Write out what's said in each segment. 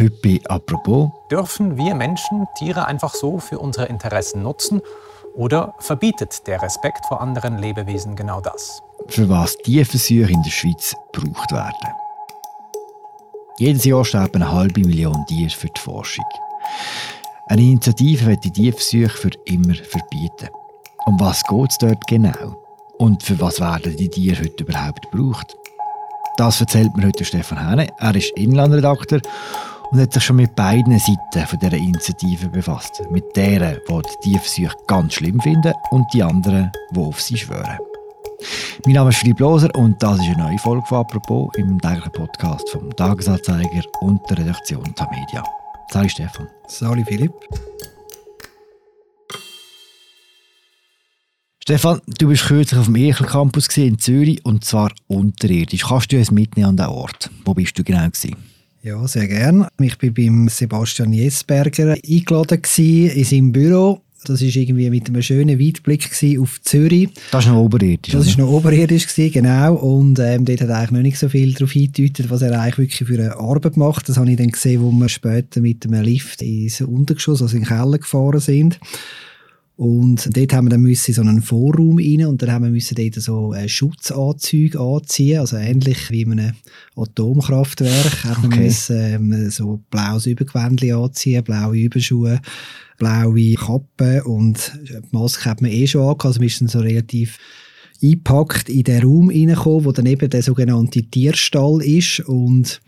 Heute bei «Apropos» Dürfen wir Menschen Tiere einfach so für unsere Interessen nutzen oder verbietet der Respekt vor anderen Lebewesen genau das? für was Tierversuche in der Schweiz gebraucht werden. Jedes Jahr sterben eine halbe Million Tiere für die Forschung. Eine Initiative wird die Tierversuche für immer verbieten. Um was geht es dort genau? Und für was werden die Tiere heute überhaupt gebraucht? Das erzählt mir heute Stefan Hähne. Er ist Inlandredakteur und hat sich schon mit beiden Seiten von dieser Initiative befasst. Mit deren, die die Tierversuche ganz schlimm finden und die anderen, die auf sie schwören. Mein Name ist Philipp Loser und das ist eine neue Folge von «Apropos» im täglichen Podcast vom Tagesanzeiger und der Redaktion Tamedia. Sali Stefan. Sali Philipp. Stefan, du bist kürzlich auf dem Echel Campus in Zürich und zwar unterirdisch. Kannst du uns mitnehmen an den Ort? Wo bist du genau gewesen? Ja, sehr gerne. Ich war beim Sebastian Jesberger eingeladen in seinem Büro das war irgendwie mit einem schönen Weitblick auf Zürich. Das ist noch oberirdisch. Das war noch oberirdisch, gewesen, genau. Und ähm, dort hat eigentlich noch nicht so viel darauf hingedeutet, was er eigentlich wirklich für eine Arbeit macht. Das habe ich dann gesehen, wo wir später mit einem Lift ins Untergeschoss, also in den Keller gefahren sind. Und dort haben wir dann müssen in so einen Vorraum rein und dann haben wir müssen dort so äh, Schutzanzüge anziehen, also ähnlich wie in einem Atomkraftwerk. Okay. Wir müssen ähm, so blaues Übergewändchen anziehen, blaue Überschuhe, blaue Kappe und die Maske hat man eh schon angehabt, also wir sind so relativ eingepackt in den Raum reingekommen, wo dann eben der sogenannte Tierstall ist und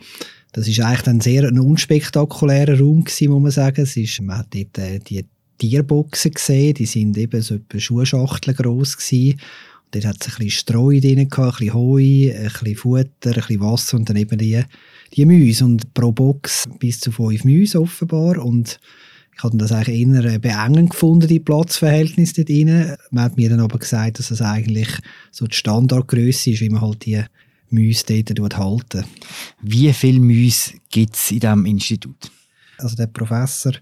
das ist eigentlich dann sehr ein unspektakulärer Raum gewesen, muss man sagen. Es ist, man hat dort äh, die Tierboxen gesehen, die sind eben so etwa Schuhschachteln gross gewesen. Und dort hat es ein bisschen Streu drin gehabt, ein bisschen Heu, ein bisschen Futter, ein bisschen Wasser und dann eben die, die Mäuse. Und pro Box bis zu fünf Mäuse offenbar. Und ich habe das eigentlich eher beengend gefunden, die Platzverhältnisse dort drin. Man hat mir dann aber gesagt, dass das eigentlich so die Standardgröße ist, wie man halt die Mäuse dort halten. Wie viele Mäuse gibt es in diesem Institut? Also der Professor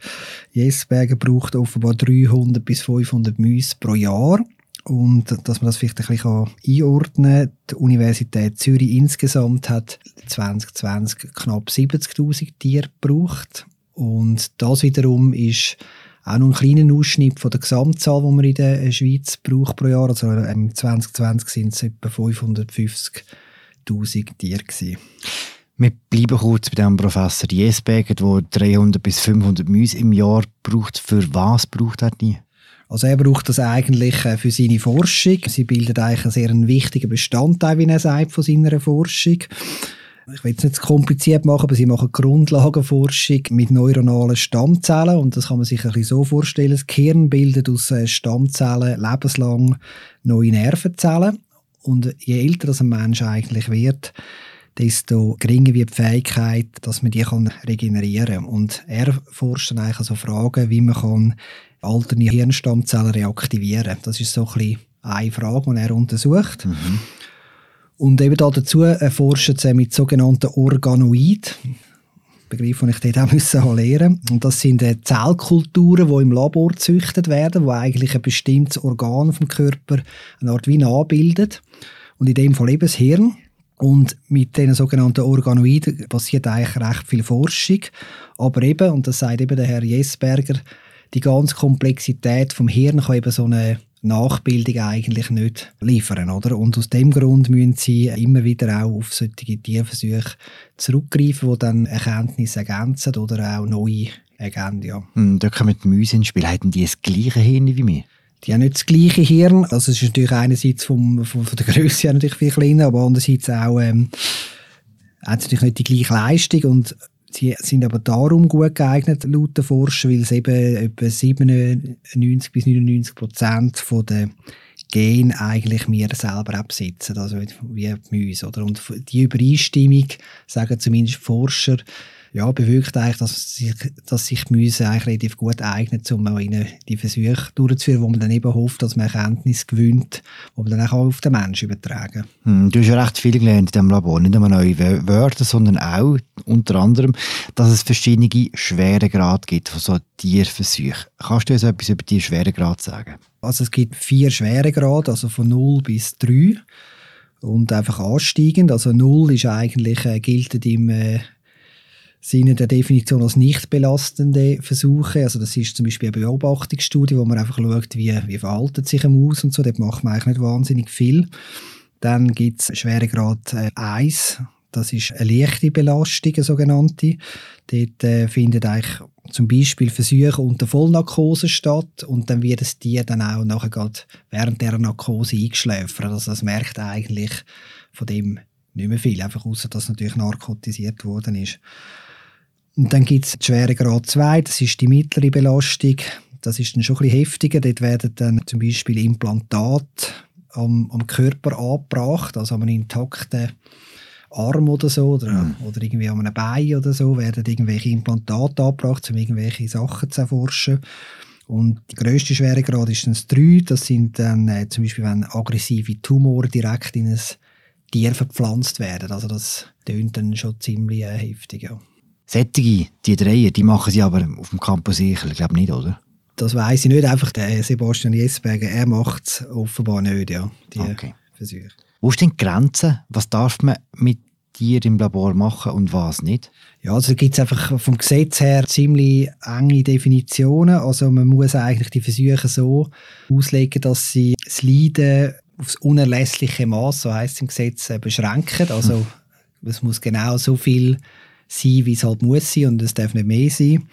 Jesberger braucht offenbar 300 bis 500 Mäuse pro Jahr. Und dass man das vielleicht ein bisschen einordnen kann, die Universität Zürich insgesamt hat 2020 knapp 70'000 Tiere gebraucht. Und das wiederum ist auch noch ein kleiner Ausschnitt von der Gesamtzahl, die man in der Schweiz braucht pro Jahr. Also im 2020 sind es etwa 550'000 Tiere. Wir bleiben kurz bei dem Professor Jesberger, der 300 bis 500 Mäuse im Jahr braucht. Für was braucht er die? Also er braucht das eigentlich äh, für seine Forschung. Sie bildet eigentlich einen sehr wichtigen Bestandteil, wie er sagt, von seiner Forschung. Ich will es nicht zu kompliziert machen, aber sie machen Grundlagenforschung mit neuronalen Stammzellen und das kann man sich ein bisschen so vorstellen. Das Gehirn bildet aus äh, Stammzellen lebenslang neue Nervenzellen und je älter ein Mensch eigentlich wird, desto geringer wird die Fähigkeit, dass man die kann regenerieren kann. Und er forscht dann eigentlich also Fragen, wie man kann alternde Hirnstammzellen reaktivieren kann. Das ist so ein bisschen eine Frage, die er untersucht. Mhm. Und eben dazu erforschen sie mit sogenannten Organoid. Begriff, den ich dort auch müssen lernen Und das sind äh, Zellkulturen, die im Labor gezüchtet werden, die eigentlich ein bestimmtes Organ vom Körper eine Art wie nachbildet. Und in dem Fall eben das Hirn. Und mit diesen sogenannten Organoiden passiert eigentlich recht viel Forschung. Aber eben, und das sagt eben der Herr Jesberger, die ganze Komplexität vom Hirn kann eben so eine Nachbildung eigentlich nicht liefern, oder? Und aus dem Grund müssen sie immer wieder auch auf solche Tierversuche zurückgreifen, die dann Erkenntnisse ergänzen oder auch neue ergänzen, ja. Hm, da kommen die Mäuse ins Spiel. Haben die das gleiche Hirn wie mir? Die haben nicht das gleiche Hirn. Also es ist natürlich einerseits vom, vom, von der Größe her natürlich viel kleiner, aber andererseits auch ähm, haben sie natürlich nicht die gleiche Leistung und sie sind aber darum gut geeignet, laut der Forscher, weil es eben etwa 97 bis 99 Prozent von der Gen eigentlich wir selber auch also wie die Mäuse. Oder? Und die Übereinstimmung, sagen zumindest Forscher, ja, bewirkt eigentlich, dass sich, dass sich die Mäuse eigentlich relativ gut eignen, um auch ihnen die Versuche durchzuführen, wo man dann eben hofft, dass man Erkenntnis gewinnt, die man dann auch auf den Menschen übertragen hm, Du hast ja recht viel gelernt in diesem Labor, nicht nur neue Wörter, sondern auch unter anderem, dass es verschiedene Schweregrade gibt von so Tierversuchen. Kannst du uns etwas über die Schweregrade sagen? Also es gibt vier Schweregrade, also von 0 bis 3 und einfach ansteigend. Also 0 ist eigentlich, äh, gilt im äh, sind in der Definition als nicht belastende Versuche. Also das ist zum Beispiel eine Beobachtungsstudie, wo man einfach schaut, wie, wie verhaltet sich ein Maus und so. Dort macht man eigentlich nicht wahnsinnig viel. Dann gibt es Schweregrad äh, 1. Das ist eine leichte Belastung, eine sogenannte. Dort äh, findet eigentlich zum Beispiel Versuche unter Vollnarkose statt und dann wird das Tier dann auch nachher gerade während der Narkose eingeschläfert. Also das merkt eigentlich von dem nicht mehr viel, einfach außer dass natürlich narkotisiert worden ist. Und dann gibt es Schwere Grad 2, das ist die mittlere Belastung. Das ist dann schon ein bisschen heftiger. Dort werden dann zum Beispiel Implantate am, am Körper angebracht, also an einem intakten Arm oder so oder, mhm. oder irgendwie an einem Bein oder so, werden irgendwelche Implantate angebracht, um irgendwelche Sachen zu erforschen. Und die grösste Schweregrad ist dann das 3. Das sind dann äh, zum Beispiel, wenn aggressive Tumore direkt in ein Tier verpflanzt werden. Also das tönt dann schon ziemlich äh, heftig. Ja. Sättige, die drei, die machen sie aber auf dem Campus sicher, ich glaube nicht, oder? Das weiß ich nicht. Einfach der Sebastian Jesberger, er macht es offenbar nicht, ja, die okay. Versuche. Wo denn die Grenze? Was darf man mit dir im Labor machen und was nicht? Ja, also gibt es einfach vom Gesetz her ziemlich enge Definitionen. Also man muss eigentlich die Versuche so auslegen, dass sie das Leiden aufs unerlässliche Maß, so heißt es im Gesetz, äh, beschränken. Also hm. es muss genau so viel sein, wie es halt muss sein und es darf nicht mehr sein.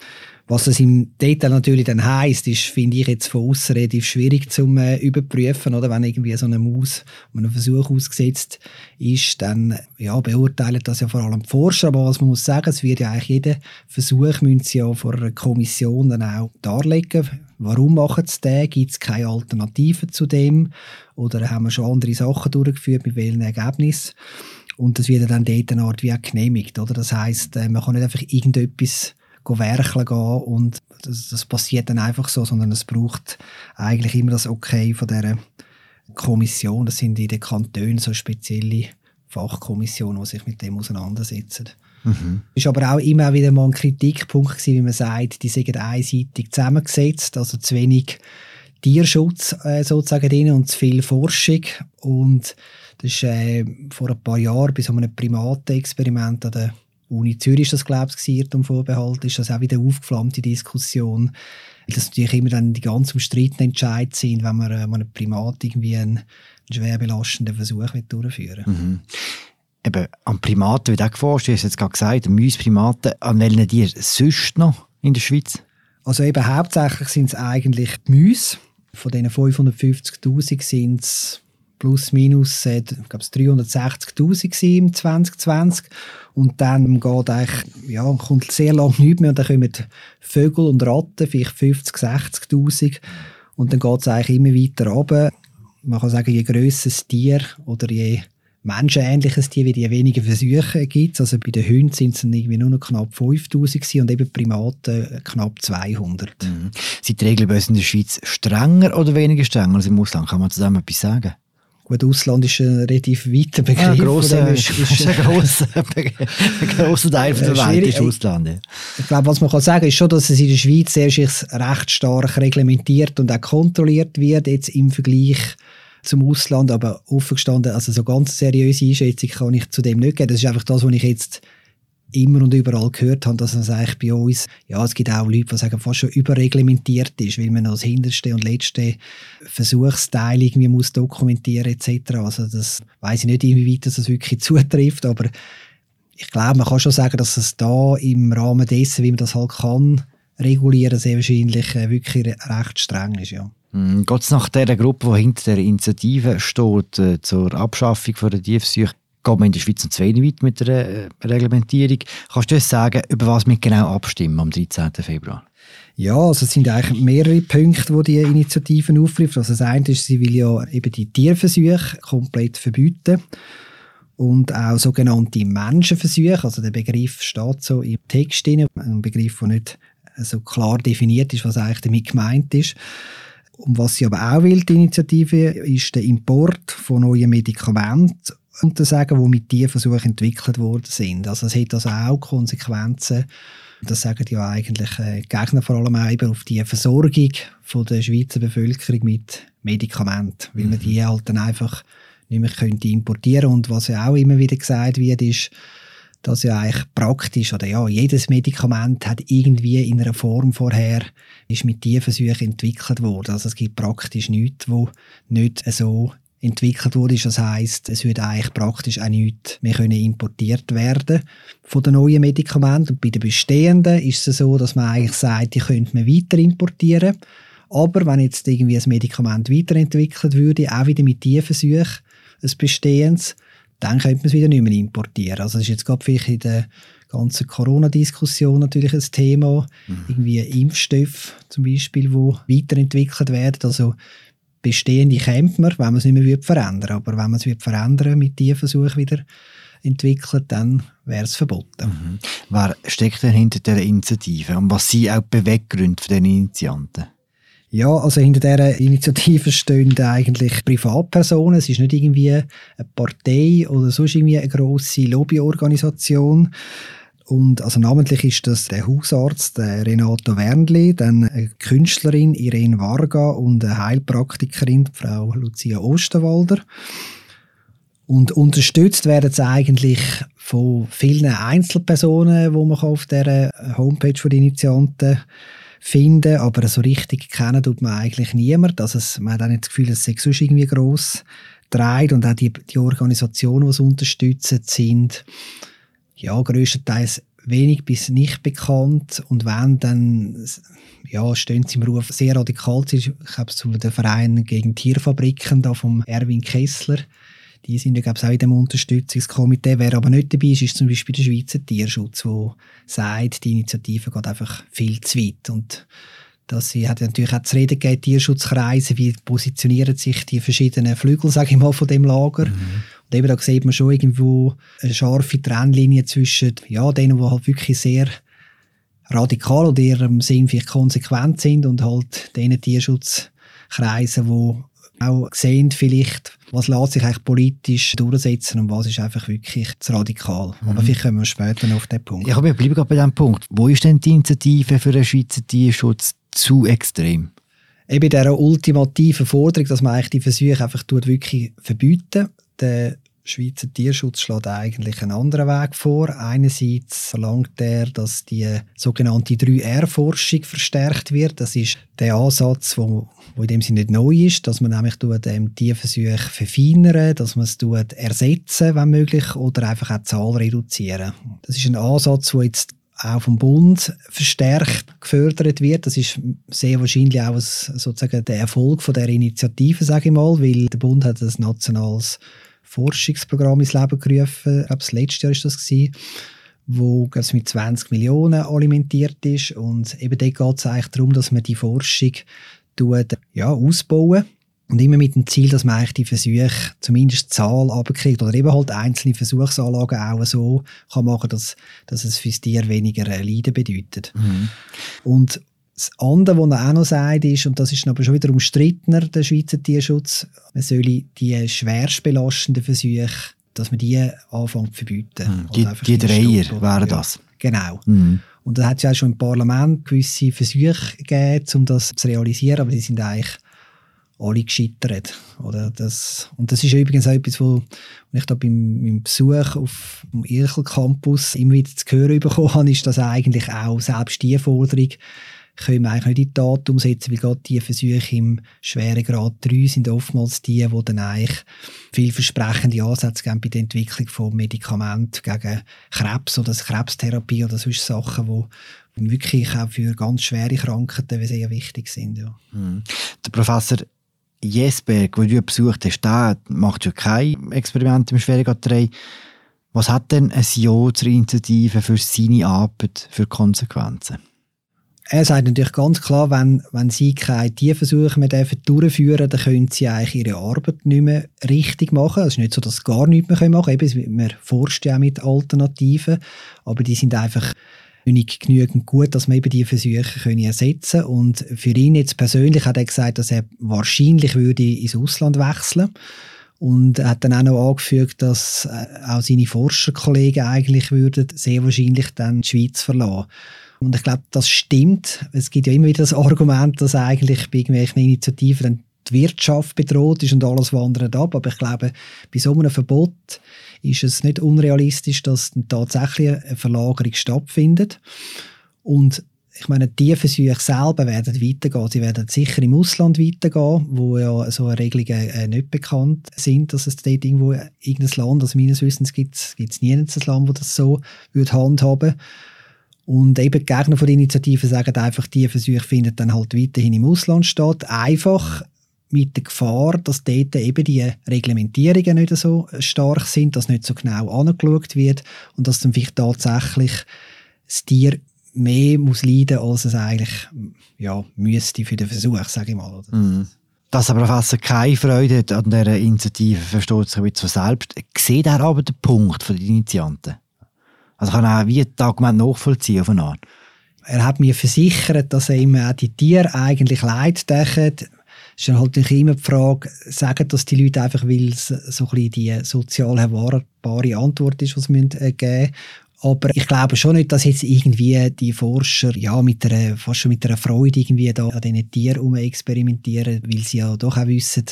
Was das im Detail natürlich dann heisst, ist, finde ich jetzt von außen relativ schwierig zu äh, überprüfen, oder? Wenn irgendwie so eine Maus einem Versuch ausgesetzt ist, dann, ja, beurteilen das ja vor allem die Forscher. Aber was man muss sagen, es wird ja eigentlich jeder Versuch, müssen sie ja vor einer Kommission dann auch darlegen. Warum machen sie den? Gibt es keine Alternativen zu dem? Oder haben wir schon andere Sachen durchgeführt, mit welchen Ergebnissen? Und das wird dann dort eine Art wie auch genehmigt, oder? Das heisst, äh, man kann nicht einfach irgendetwas werkeln gehen und das, das, passiert dann einfach so, sondern es braucht eigentlich immer das Okay von der Kommission. Das sind in den Kantonen so spezielle Fachkommissionen, die sich mit dem auseinandersetzen. Mhm. Ist aber auch immer wieder mal ein Kritikpunkt gewesen, wie man sagt, die sind einseitig zusammengesetzt, also zu wenig Tierschutz äh, sozusagen drin und zu viel Forschung und das ist äh, vor ein paar Jahren bei so einem Primatenexperiment an der Uni Zürich das, glaube ich, Irrtum Vorbehalt, ist das auch wieder aufgeflammte Diskussion. Weil das natürlich immer dann die ganz umstrittenen Entscheidungen sind, wenn man, äh, einem Primat irgendwie einen, einen schwer belastenden Versuch durchführen will. Mhm. Eben, an Primaten wird auch geforscht, du hast jetzt gerade gesagt, Mäusprimaten, an welchen Tieren sonst noch in der Schweiz? Also eben hauptsächlich sind es eigentlich die Mäuse. Von diesen 550'000 sind es plus minus äh, 360'000 im 2020 und dann geht eigentlich, ja, kommt sehr lange nichts mehr. Und dann kommen Vögel und Ratten, vielleicht 50, 60'000 und dann geht es eigentlich immer weiter runter. Man kann sagen, je grösser das Tier oder je menschenähnliches Tier, je weniger Versuche gibt. Also bei den Hunden sind es irgendwie nur noch knapp 5000 und eben Primaten knapp 200. Mhm. Sind die Regelbösen in der Schweiz strenger oder weniger strenger als im Ausland? Kann man zusammen etwas sagen? Gut, Ausland ist ein relativ weiter Begriff. Ja, grosser, ist, ist, ein grosser, grosser Teil der Welt ist Ausland. Ja. Ich glaube, was man kann sagen ist schon, dass es in der Schweiz sehr recht stark reglementiert und auch kontrolliert wird, jetzt im Vergleich zum Ausland, aber offen gestanden, also so ganz seriöse Einschätzung kann ich zu dem nicht geben. Das ist einfach das, was ich jetzt immer und überall gehört habe, dass es eigentlich bei uns, ja, es gibt auch Leute, die sagen, fast schon überreglementiert ist, weil man als hinterste und letzte Versuchsteil irgendwie muss dokumentieren etc. Also das weiß ich nicht, inwieweit das wirklich zutrifft, aber ich glaube, man kann schon sagen, dass es da im Rahmen dessen, wie man das halt kann, regulieren, sehr wahrscheinlich äh, wirklich recht streng ist, ja. Hm, Geht es nach der Gruppe, die hinter der Initiative steht, äh, zur Abschaffung der Tiefsuche, geht man in der Schweiz noch zu wenig weit mit der äh, Reglementierung. Kannst du uns sagen, über was wir genau abstimmen am 13. Februar? Ja, also es sind eigentlich mehrere Punkte, die die Initiativen aufrufen. Also das eine ist, sie will ja eben die Tierversuche komplett verbieten und auch sogenannte Menschenversuche. Also der Begriff steht so im Text drin, ein Begriff, der nicht so klar definiert ist, was eigentlich damit gemeint ist. Und was sie aber auch will, die Initiative, ist der Import von neuen Medikamenten untersagen, die mit Tierversuchen entwickelt worden sind. Also es hat also auch Konsequenzen, das sagen ja eigentlich äh, Gegner vor allem auch eben auf die Versorgung von der Schweizer Bevölkerung mit Medikamenten, weil man mhm. die halt dann einfach nicht mehr könnte importieren Und was ja auch immer wieder gesagt wird, ist, dass ja eigentlich praktisch oder ja, jedes Medikament hat irgendwie in einer Form vorher ist mit Tierversuchen entwickelt worden. Also es gibt praktisch nichts, wo nicht so entwickelt wurde. Das heißt, es würde eigentlich praktisch auch nichts mehr können importiert werden von den neuen Medikamenten. Und bei den bestehenden ist es so, dass man eigentlich sagt, die könnte man weiter importieren. Aber wenn jetzt irgendwie ein Medikament weiterentwickelt würde, auch wieder mit Tierversuchen, ein bestehendes, dann könnte man es wieder nicht mehr importieren. Also das ist jetzt gerade vielleicht in der ganzen Corona-Diskussion natürlich ein Thema. Mhm. Irgendwie Impfstoffe zum Beispiel, die weiterentwickelt werden. Also bestehende kämpft man, wenn man es nicht mehr verändern Aber wenn man es verändern mit Tierversuchen wieder entwickelt, dann wäre es verboten. Mhm. Wer steckt denn hinter dieser Initiative und was sind auch die Beweggründe für diese Initianten? Ja, also hinter dieser Initiative stehen eigentlich Privatpersonen. Es ist nicht irgendwie eine Partei oder sonst irgendwie eine grosse Lobbyorganisation. Und also namentlich ist das der Hausarzt Renato Wernli, dann eine Künstlerin Irene Varga und eine Heilpraktikerin Frau Lucia Osterwalder. Und unterstützt werden sie eigentlich von vielen Einzelpersonen, die man auf der Homepage der Initianten finden, aber so richtig kennen tut man eigentlich niemand. Also es, man hat auch nicht das Gefühl, es sei sonst irgendwie gross dreht und auch die, die Organisationen, die es unterstützen, sind ja größtenteils wenig bis nicht bekannt und wenn dann ja, stehen sie im Ruf sehr radikal. Ich habe zu den Verein gegen Tierfabriken da vom Erwin Kessler die sind ja, glaube ich, auch in dem Unterstützungskomitee. Wer aber nicht dabei ist, ist zum Beispiel der Schweizer Tierschutz, der sagt, die Initiative geht einfach viel zu weit. Und das sie hat natürlich auch zu reden gegeben, Tierschutzkreise, wie positionieren sich die verschiedenen Flügel, sage ich mal, von dem Lager. Mhm. Und eben da sieht man schon irgendwo eine scharfe Trennlinie zwischen ja, denen, die halt wirklich sehr radikal oder ihrem Sinn vielleicht konsequent sind und halt denen Tierschutzkreisen, die auch sehen vielleicht, was lässt sich eigentlich politisch durchsetzen und was ist einfach wirklich zu radikal. Mhm. Aber vielleicht kommen wir später noch auf den Punkt. Ja, ich bleibe gerade bei diesem Punkt. Wo ist denn die Initiative für den Schweizer Tierschutz zu extrem? Eben dieser ultimativen Forderung, dass man eigentlich die Versuche einfach wirklich verbieten. Der Schweizer Tierschutz schlägt eigentlich einen anderen Weg vor. Einerseits verlangt er, dass die sogenannte 3R-Forschung verstärkt wird. Das ist der Ansatz, wo in dem Sinne nicht neu ist, dass man nämlich ähm, Tierversuche verfeinern, dass man es ersetzen, wenn möglich, oder einfach auch die Zahl reduzieren. Das ist ein Ansatz, der jetzt auch vom Bund verstärkt gefördert wird. Das ist sehr wahrscheinlich auch sozusagen der Erfolg von der Initiative, sage ich mal, weil der Bund hat ein nationales Forschungsprogramm ins Leben gerufen. Ich glaube, das letzte Jahr war das gewesen, wo es mit 20 Millionen alimentiert ist und eben dort geht es eigentlich darum, dass man die Forschung tut, ja, ausbauen und immer mit dem Ziel, dass man eigentlich die Versuche zumindest die Zahl abkriegt oder eben halt einzelne Versuchsanlagen auch so kann machen, dass, dass es fürs Tier weniger Leiden bedeutet. Mhm. Und das andere, was er auch noch sagt, ist, und das ist aber schon wieder umstrittener, der Schweizer Tierschutz, man solle die schwerst belastenden Versuche, dass man die anfängt zu verbieten. Mhm. Die, die Dreier wären das. Genau. Mhm. Und da hat es ja auch schon im Parlament gewisse Versuche gegeben, um das zu realisieren, aber die sind eigentlich alle gescheitert. Oder das, und das ist übrigens auch etwas, wo ich da beim, beim Besuch auf dem Irchel Campus immer wieder zu hören bekommen habe, ist, dass eigentlich auch selbst die Forderung können wir eigentlich nicht in die Tat umsetzen, weil gerade die Versuche im schweren Grad 3 sind oftmals die, die dann eigentlich vielversprechende Ansätze geben bei der Entwicklung von Medikamenten gegen Krebs oder Krebstherapie oder solche Sachen, die wirklich auch für ganz schwere Krankheiten sehr wichtig sind. Ja. Mhm. Der Professor Jesberg, den du besucht hast, der macht ja kein Experiment im Schweregrad 3. Was hat denn ein Ja zur Initiative für seine Arbeit für Konsequenzen? Er sagt natürlich ganz klar, wenn, wenn sie keine Tierversuche mehr durchführen dürfen, dann können sie eigentlich ihre Arbeit nicht mehr richtig machen. Es ist nicht so, dass sie gar nichts mehr machen können. Eben, man forscht ja auch mit Alternativen, aber die sind einfach nicht genügend gut, dass man eben die Versuche können ersetzen können. Und für ihn jetzt persönlich hat er gesagt, dass er wahrscheinlich würde ins Ausland wechseln und er hat dann auch noch angefügt, dass äh, auch seine Forscherkollegen eigentlich würden sehr wahrscheinlich dann die Schweiz verlassen und ich glaube, das stimmt. Es gibt ja immer wieder das Argument, dass eigentlich bei irgendwelchen Initiativen dann die Wirtschaft bedroht ist und alles wandert ab. Aber ich glaube, bei so einem Verbot ist es nicht unrealistisch, dass tatsächlich eine Verlagerung stattfindet. Und ich meine, die Versuche selber werden weitergehen. Sie werden sicher im Ausland weitergehen, wo ja so Regelungen äh, nicht bekannt sind, dass es dort irgendwo irgendein Land, also meines Wissens gibt es nie ein Land, wo das so würde handhaben und eben die Gegner von der Initiative sagen einfach, die Versuche finden dann halt weiterhin im Ausland statt. Einfach mit der Gefahr, dass dort eben die Reglementierungen nicht so stark sind, dass nicht so genau angeschaut wird und dass dann vielleicht tatsächlich das Tier mehr muss leiden, als es eigentlich ja, müsste für den Versuch, sage ich mal. Mhm. Dass aber Professor keine Freude hat an dieser Initiative, versteht sich ein bisschen von selbst. Sieht er aber den Punkt der Initianten? Also kann er auch wie das Argument nachvollziehen auf eine Art? Er hat mir versichert, dass er ihm auch die Tiere eigentlich leid denken. Es ist halt immer die Frage, sagen das die Leute einfach, weil es so ein bisschen die sozial erwartbare Antwort ist, was sie äh, geben müssen, aber ich glaube schon nicht, dass jetzt irgendwie die Forscher ja, mit einer, fast schon mit einer Freude irgendwie da an diesen Tieren experimentieren, weil sie ja doch auch wissen,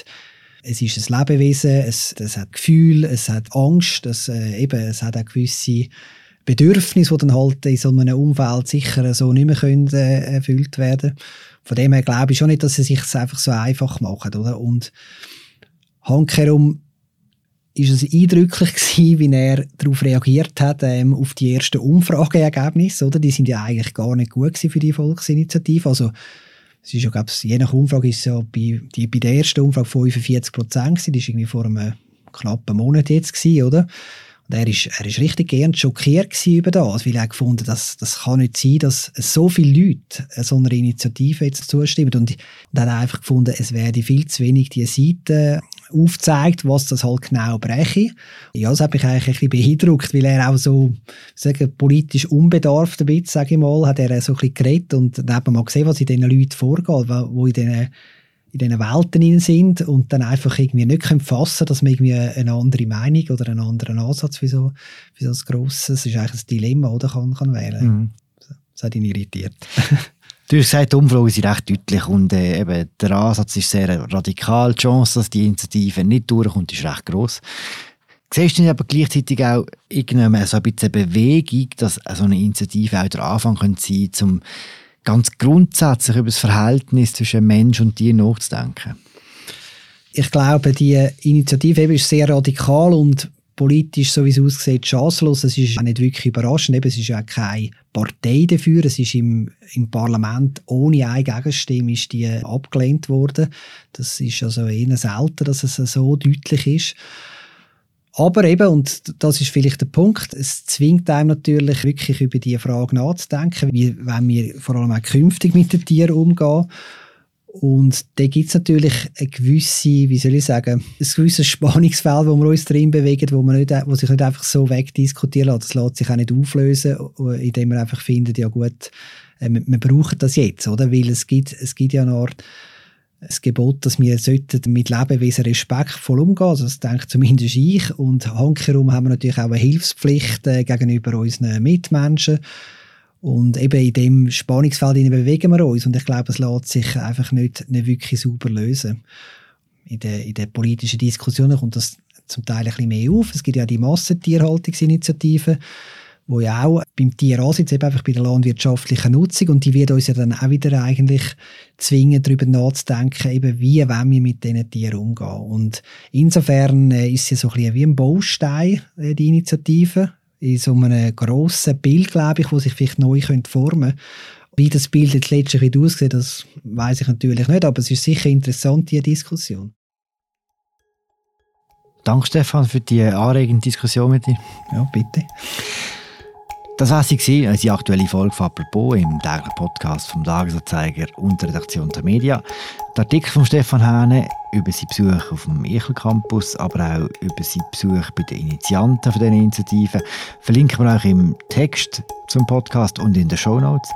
es ist ein Lebewesen, es, es hat Gefühl, es hat Angst, es, äh, eben, es hat auch gewisse Bedürfnisse, die dann halt in so einem Umfeld sicher so nicht mehr können, äh, erfüllt werden Von dem her glaube ich schon nicht, dass sie sich einfach so einfach machen. Oder? Und handkehrum ist es eindrücklich gewesen, wie er darauf reagiert hat, ähm, auf die ersten Umfrageergebnisse, oder? Die sind ja eigentlich gar nicht gut für die Volksinitiative. Also, es ist ja, glaube ich, je nach Umfrage ist ja bei, die, bei der ersten Umfrage 45 Prozent gewesen. Die ist irgendwie vor einem knappen Monat jetzt gewesen, oder? Und er ist, er ist richtig gern schockiert über das, weil er gefunden dass das kann nicht sein, dass so viele Leute so einer Initiative jetzt zustimmen. Und, er hat einfach gefunden, es werde viel zu wenig die Seiten aufzeigt, was das halt genau breche. Ja, das hat mich eigentlich ein bisschen beeindruckt, weil er auch so, sagen, politisch unbedarft ein bisschen, sage ich mal, hat er so ein bisschen geredet und dann hat man mal gesehen, was in diesen Leuten vorgeht, wo in diesen in diesen Welten sind und dann einfach irgendwie nicht können fassen dass man irgendwie eine andere Meinung oder einen anderen Ansatz für so, für so ein grosses, das ist eigentlich ein Dilemma, oder, kann, kann wählen. Mhm. Das hat ihn irritiert. Du hast gesagt, die Umfragen sind recht deutlich und äh, eben der Ansatz ist sehr radikal. Die Chance, dass die Initiative nicht durchkommt, ist recht gross. Siehst du aber gleichzeitig auch irgendeine so ein bisschen Bewegung, dass so eine Initiative auch der Anfang könnte sein könnte, um ganz grundsätzlich über das Verhältnis zwischen Mensch und Tier nachzudenken? Ich glaube, die Initiative ist sehr radikal und politisch, so wie es aussieht, chancenlos. Es ist auch nicht wirklich überraschend. Es ist ja keine Partei dafür. Es ist im, im Parlament ohne eine Gegenstimme ist die abgelehnt worden. Das ist also eher selten, dass es so deutlich ist. Aber eben, und das ist vielleicht der Punkt, es zwingt einem natürlich wirklich über die Frage nachzudenken, wie wenn wir vor allem auch künftig mit den Tieren umgehen. Und da gibt es natürlich eine gewisse, wie soll ich sagen, ein gewisses Spannungsfeld, wo wir uns drin bewegen, wo, man nicht, wo sich nicht einfach so wegdiskutieren lässt. Das lässt sich auch nicht auflösen, indem man einfach findet, ja gut, äh, wir, wir brauchen das jetzt, oder? Weil es gibt, es gibt ja eine Art das Gebot, dass wir mit Lebewesen respektvoll umgehen. Also das denkt zumindest ich. Und handherum haben wir natürlich auch eine Hilfspflicht äh, gegenüber unseren Mitmenschen. Und eben in dem Spannungsfeld bewegen wir uns. Und ich glaube, es lässt sich einfach nicht, nicht wirklich sauber lösen. In der, in der politischen Diskussion kommt das zum Teil ein bisschen mehr auf. Es gibt ja die Massentierhaltungsinitiative, wo ja auch beim Tieransitz eben einfach bei der landwirtschaftlichen Nutzung und die wird uns ja dann auch wieder eigentlich zwingen, darüber nachzudenken, eben wie wollen wir mit diesen Tieren umgehen. Und insofern äh, ist sie so ein bisschen wie ein Baustein, äh, die Initiative, in so einem grossen Bild, glaube ich, wo sich vielleicht neu formen könnte. Wie das Bild jetzt letztlich aussieht, das weiß ich natürlich nicht, aber es ist sicher interessant, diese Diskussion. Danke, Stefan, für die anregende Diskussion mit dir. Ja, bitte. Das war sie, unsere aktuelle Folge von «Apropos» im täglichen Podcast vom Tagesanzeiger und der Redaktion der Media. Der Artikel von Stefan Hähne über seinen Besuch auf dem Echel Campus, aber auch über seinen Besuch bei den Initianten dieser Initiative verlinken wir euch im Text zum Podcast und in den Show Notes.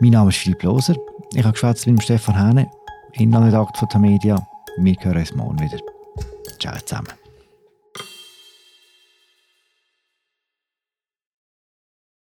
Mein Name ist Philipp Loser. Ich habe geschwätzt mit Stefan Hähne, Inlandredakteur von der Media. Wir hören uns morgen wieder. Ciao zusammen.